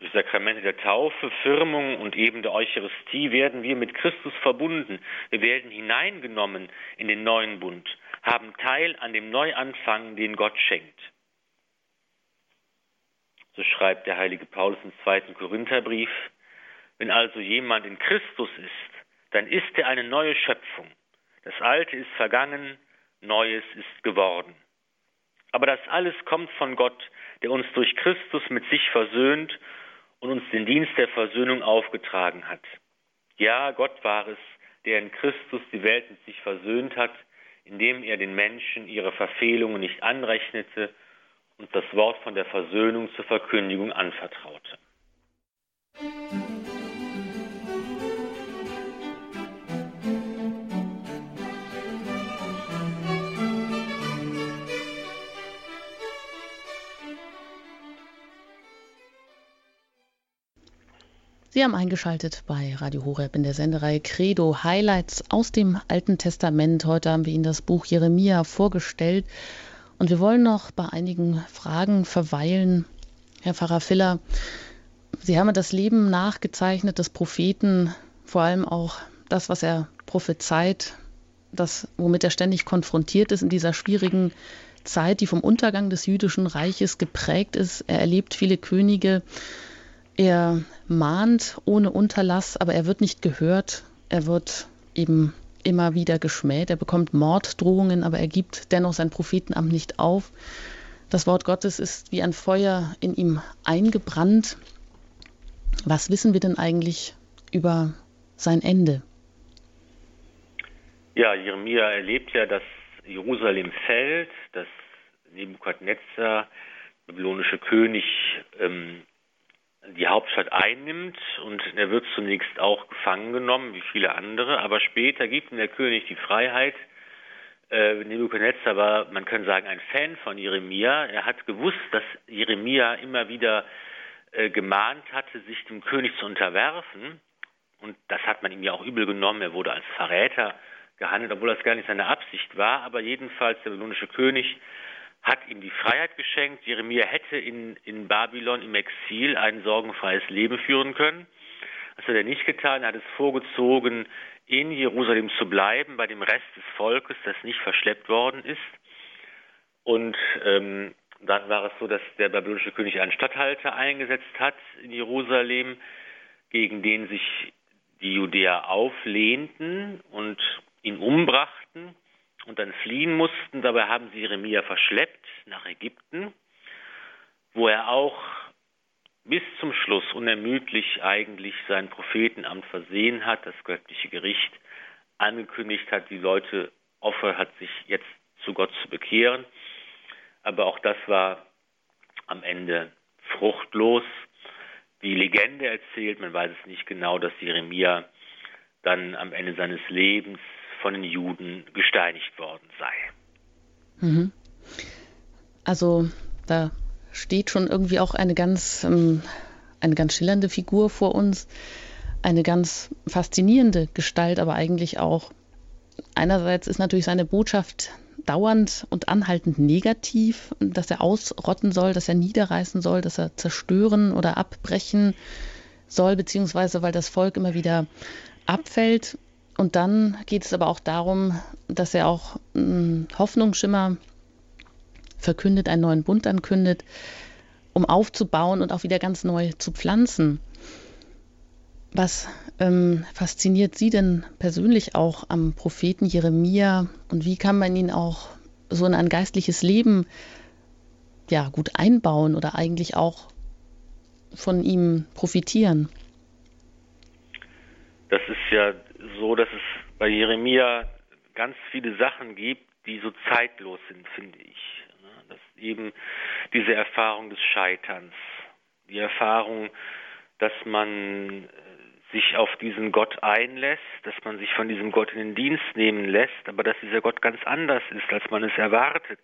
Durch Sakramente der Taufe, Firmung und eben der Eucharistie werden wir mit Christus verbunden. Wir werden hineingenommen in den neuen Bund, haben Teil an dem Neuanfang, den Gott schenkt. So schreibt der heilige Paulus im zweiten Korintherbrief. Wenn also jemand in Christus ist, dann ist er eine neue Schöpfung. Das Alte ist vergangen, Neues ist geworden. Aber das alles kommt von Gott, der uns durch Christus mit sich versöhnt und uns den Dienst der Versöhnung aufgetragen hat. Ja, Gott war es, der in Christus die Welt mit sich versöhnt hat, indem er den Menschen ihre Verfehlungen nicht anrechnete und das Wort von der Versöhnung zur Verkündigung anvertraute. Sie haben eingeschaltet bei Radio Horeb in der Sendereihe Credo Highlights aus dem Alten Testament. Heute haben wir Ihnen das Buch Jeremia vorgestellt und wir wollen noch bei einigen Fragen verweilen. Herr Pfarrer Filler, Sie haben das Leben nachgezeichnet des Propheten, vor allem auch das, was er prophezeit, das, womit er ständig konfrontiert ist in dieser schwierigen Zeit, die vom Untergang des jüdischen Reiches geprägt ist. Er erlebt viele Könige, er mahnt ohne Unterlass, aber er wird nicht gehört. Er wird eben immer wieder geschmäht. Er bekommt Morddrohungen, aber er gibt dennoch sein Prophetenamt nicht auf. Das Wort Gottes ist wie ein Feuer in ihm eingebrannt. Was wissen wir denn eigentlich über sein Ende? Ja, Jeremia erlebt ja, dass Jerusalem fällt, dass Nebukadnezar, babylonische König, ähm, die Hauptstadt einnimmt und er wird zunächst auch gefangen genommen, wie viele andere, aber später gibt ihm der König die Freiheit. Äh, Nebuchadnezzar war, man kann sagen, ein Fan von Jeremia. Er hat gewusst, dass Jeremia immer wieder äh, gemahnt hatte, sich dem König zu unterwerfen. Und das hat man ihm ja auch übel genommen. Er wurde als Verräter gehandelt, obwohl das gar nicht seine Absicht war. Aber jedenfalls der babylonische König hat ihm die Freiheit geschenkt. Jeremia hätte in, in Babylon im Exil ein sorgenfreies Leben führen können. Das hat er nicht getan. Er hat es vorgezogen, in Jerusalem zu bleiben, bei dem Rest des Volkes, das nicht verschleppt worden ist. Und ähm, dann war es so, dass der babylonische König einen Statthalter eingesetzt hat in Jerusalem, gegen den sich die Judäer auflehnten und ihn umbrachten und dann fliehen mussten. Dabei haben sie Jeremia verschleppt nach Ägypten, wo er auch bis zum Schluss unermüdlich eigentlich sein Prophetenamt versehen hat, das göttliche Gericht angekündigt hat, die Leute offen hat, sich jetzt zu Gott zu bekehren. Aber auch das war am Ende fruchtlos. Die Legende erzählt, man weiß es nicht genau, dass Jeremia dann am Ende seines Lebens von den Juden gesteinigt worden sei. Mhm. Also da steht schon irgendwie auch eine ganz, ähm, eine ganz schillernde Figur vor uns, eine ganz faszinierende Gestalt, aber eigentlich auch einerseits ist natürlich seine Botschaft dauernd und anhaltend negativ, dass er ausrotten soll, dass er niederreißen soll, dass er zerstören oder abbrechen soll, beziehungsweise weil das Volk immer wieder abfällt. Und dann geht es aber auch darum, dass er auch einen Hoffnungsschimmer verkündet, einen neuen Bund ankündet, um aufzubauen und auch wieder ganz neu zu pflanzen. Was ähm, fasziniert Sie denn persönlich auch am Propheten Jeremia und wie kann man ihn auch so in ein geistliches Leben ja gut einbauen oder eigentlich auch von ihm profitieren? Das ist ja so, dass es bei Jeremia ganz viele Sachen gibt, die so zeitlos sind, finde ich. Das eben diese Erfahrung des Scheiterns, die Erfahrung, dass man äh, sich auf diesen Gott einlässt, dass man sich von diesem Gott in den Dienst nehmen lässt, aber dass dieser Gott ganz anders ist, als man es erwartet.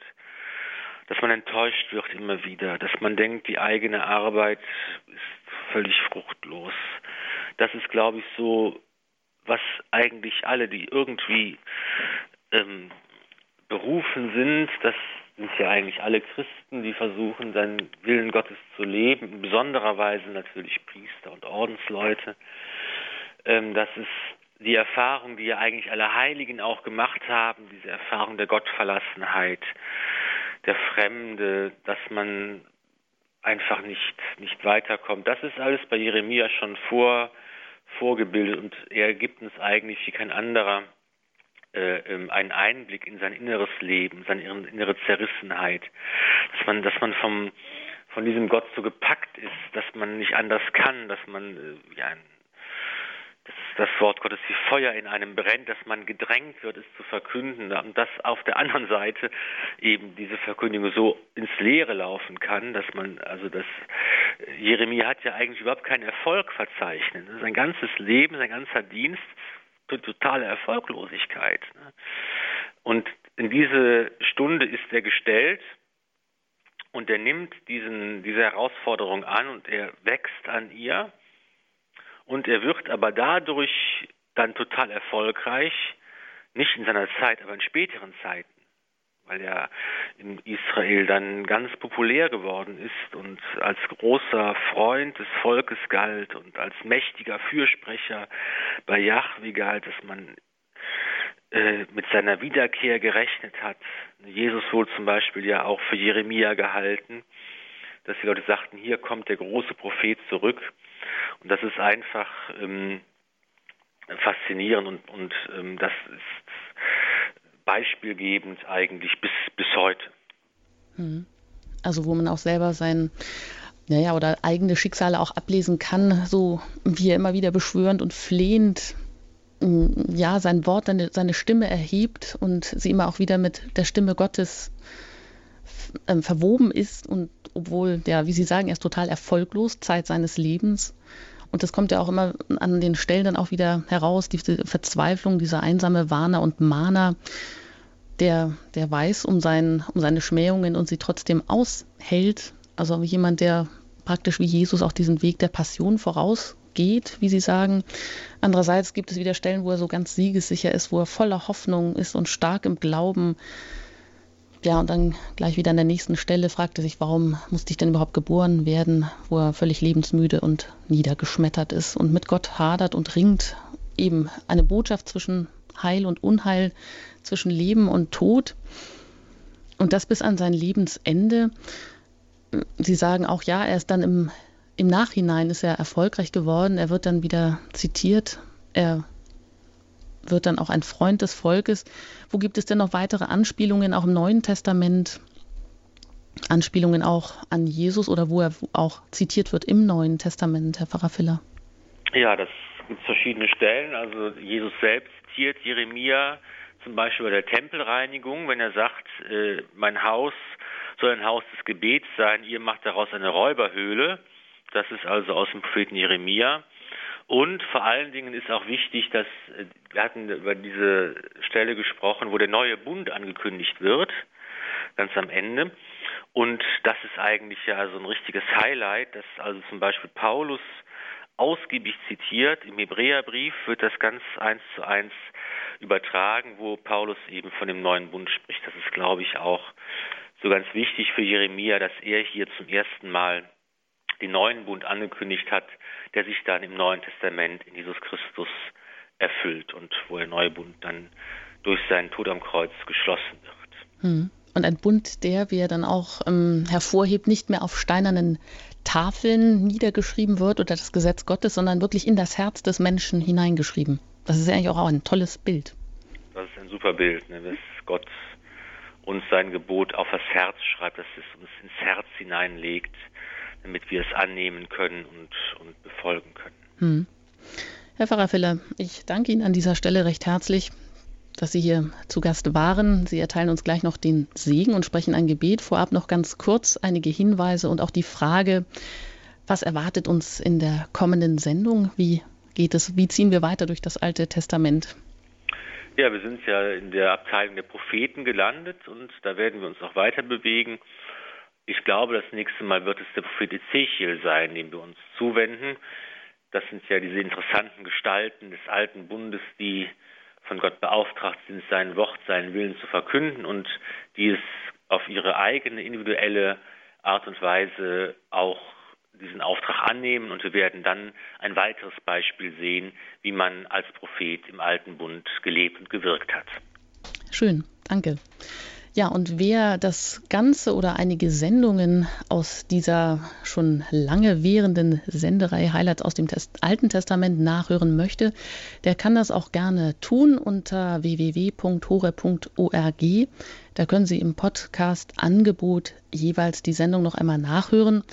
Dass man enttäuscht wird immer wieder, dass man denkt, die eigene Arbeit ist völlig fruchtlos. Das ist, glaube ich, so, was eigentlich alle, die irgendwie ähm, berufen sind, das sind ja eigentlich alle Christen, die versuchen, seinen Willen Gottes zu leben, in besonderer Weise natürlich Priester und Ordensleute. Ähm, das ist die Erfahrung, die ja eigentlich alle Heiligen auch gemacht haben, diese Erfahrung der Gottverlassenheit, der Fremde, dass man einfach nicht, nicht weiterkommt. Das ist alles bei Jeremia schon vor, vorgebildet und er gibt uns eigentlich wie kein anderer äh, ähm, einen Einblick in sein inneres Leben, seine innere Zerrissenheit, dass man, dass man vom von diesem Gott so gepackt ist, dass man nicht anders kann, dass man äh, ja, das, Wort Gottes wie Feuer in einem brennt, dass man gedrängt wird, es zu verkünden und dass auf der anderen Seite eben diese Verkündigung so ins Leere laufen kann, dass man, also das, Jeremia hat ja eigentlich überhaupt keinen Erfolg verzeichnet. Sein ganzes Leben, sein ganzer Dienst totale Erfolglosigkeit. Ne? Und in diese Stunde ist er gestellt und er nimmt diesen, diese Herausforderung an und er wächst an ihr und er wird aber dadurch dann total erfolgreich, nicht in seiner Zeit, aber in späteren Zeiten weil er in Israel dann ganz populär geworden ist und als großer Freund des Volkes galt und als mächtiger Fürsprecher bei Yahweh galt, dass man äh, mit seiner Wiederkehr gerechnet hat. Jesus wurde zum Beispiel ja auch für Jeremia gehalten, dass die Leute sagten, hier kommt der große Prophet zurück. Und das ist einfach ähm, faszinierend und, und ähm, das ist beispielgebend eigentlich bis, bis heute. Hm. Also wo man auch selber sein, naja, oder eigene Schicksale auch ablesen kann, so wie er immer wieder beschwörend und flehend hm, ja, sein Wort, seine, seine Stimme erhebt und sie immer auch wieder mit der Stimme Gottes äh, verwoben ist und obwohl der, wie Sie sagen, er ist total erfolglos, Zeit seines Lebens. Und das kommt ja auch immer an den Stellen dann auch wieder heraus, diese Verzweiflung, dieser einsame Warner und Mahner, der, der weiß um, sein, um seine Schmähungen und sie trotzdem aushält. Also jemand, der praktisch wie Jesus auch diesen Weg der Passion vorausgeht, wie Sie sagen. Andererseits gibt es wieder Stellen, wo er so ganz siegessicher ist, wo er voller Hoffnung ist und stark im Glauben. Ja, und dann gleich wieder an der nächsten Stelle fragt er sich, warum musste ich denn überhaupt geboren werden, wo er völlig lebensmüde und niedergeschmettert ist und mit Gott hadert und ringt. Eben eine Botschaft zwischen Heil und Unheil, zwischen Leben und Tod. Und das bis an sein Lebensende. Sie sagen auch, ja, er ist dann im, im Nachhinein ist er erfolgreich geworden. Er wird dann wieder zitiert. Er wird dann auch ein Freund des Volkes. Wo gibt es denn noch weitere Anspielungen, auch im Neuen Testament? Anspielungen auch an Jesus oder wo er auch zitiert wird im Neuen Testament, Herr Pfarrer Filler? Ja, das gibt verschiedene Stellen. Also Jesus selbst zitiert Jeremia zum Beispiel bei der Tempelreinigung, wenn er sagt, äh, mein Haus soll ein Haus des Gebets sein, ihr macht daraus eine Räuberhöhle. Das ist also aus dem Propheten Jeremia. Und vor allen Dingen ist auch wichtig, dass äh, wir hatten über diese Stelle gesprochen, wo der neue Bund angekündigt wird, ganz am Ende. Und das ist eigentlich ja so ein richtiges Highlight, dass also zum Beispiel Paulus ausgiebig zitiert. Im Hebräerbrief wird das ganz eins zu eins übertragen, wo Paulus eben von dem neuen Bund spricht. Das ist, glaube ich, auch so ganz wichtig für Jeremia, dass er hier zum ersten Mal den neuen Bund angekündigt hat, der sich dann im Neuen Testament in Jesus Christus erfüllt und wo der neue Bund dann durch seinen Tod am Kreuz geschlossen wird. Hm. Und ein Bund, der, wie er dann auch ähm, hervorhebt, nicht mehr auf steinernen Tafeln niedergeschrieben wird oder das Gesetz Gottes, sondern wirklich in das Herz des Menschen hineingeschrieben. Das ist eigentlich auch ein tolles Bild. Das ist ein super Bild, ne? dass Gott uns sein Gebot auf das Herz schreibt, dass es uns ins Herz hineinlegt, damit wir es annehmen können und, und befolgen können. Hm. Herr Pfarrer Filler, ich danke Ihnen an dieser Stelle recht herzlich dass Sie hier zu Gast waren. Sie erteilen uns gleich noch den Segen und sprechen ein Gebet. Vorab noch ganz kurz einige Hinweise und auch die Frage, was erwartet uns in der kommenden Sendung? Wie geht es? Wie ziehen wir weiter durch das Alte Testament? Ja, wir sind ja in der Abteilung der Propheten gelandet und da werden wir uns auch weiter bewegen. Ich glaube, das nächste Mal wird es der Prophet Ezechiel sein, dem wir uns zuwenden. Das sind ja diese interessanten Gestalten des alten Bundes, die von Gott beauftragt sind, sein Wort, seinen Willen zu verkünden und die es auf ihre eigene individuelle Art und Weise auch diesen Auftrag annehmen und wir werden dann ein weiteres Beispiel sehen, wie man als Prophet im alten Bund gelebt und gewirkt hat. Schön, danke. Ja, und wer das Ganze oder einige Sendungen aus dieser schon lange währenden Senderei Highlights aus dem Test Alten Testament nachhören möchte, der kann das auch gerne tun unter www.hore.org. Da können Sie im Podcast-Angebot jeweils die Sendung noch einmal nachhören.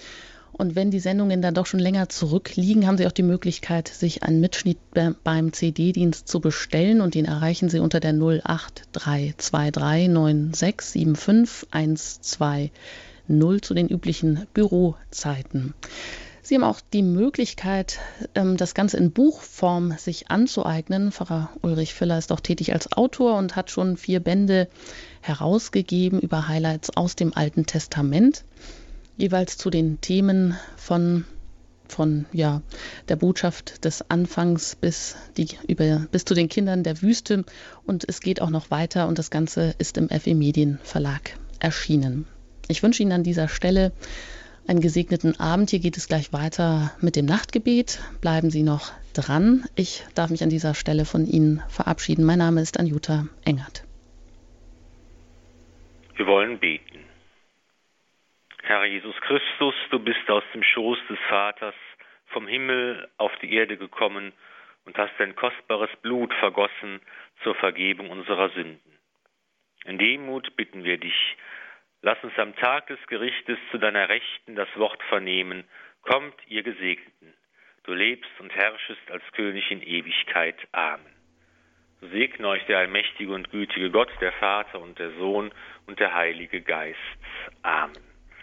Und wenn die Sendungen dann doch schon länger zurückliegen, haben Sie auch die Möglichkeit, sich einen Mitschnitt beim CD-Dienst zu bestellen und den erreichen Sie unter der 083239675 zu den üblichen Bürozeiten. Sie haben auch die Möglichkeit, ähm, das Ganze in Buchform sich anzueignen. Pfarrer Ulrich Filler ist auch tätig als Autor und hat schon vier Bände herausgegeben über Highlights aus dem Alten Testament jeweils zu den Themen von von ja, der Botschaft des Anfangs bis, die, über, bis zu den Kindern der Wüste. Und es geht auch noch weiter und das Ganze ist im FE Medien Verlag erschienen. Ich wünsche Ihnen an dieser Stelle einen gesegneten Abend. Hier geht es gleich weiter mit dem Nachtgebet. Bleiben Sie noch dran. Ich darf mich an dieser Stelle von Ihnen verabschieden. Mein Name ist Anjuta Engert. Wir wollen beten. Herr Jesus Christus, du bist aus dem Schoß des Vaters vom Himmel auf die Erde gekommen und hast dein kostbares Blut vergossen zur Vergebung unserer Sünden. In Demut bitten wir dich, lass uns am Tag des Gerichtes zu deiner Rechten das Wort vernehmen, kommt ihr Gesegneten, du lebst und herrschest als König in Ewigkeit. Amen. So segne euch der allmächtige und gütige Gott, der Vater und der Sohn und der Heilige Geist. Amen.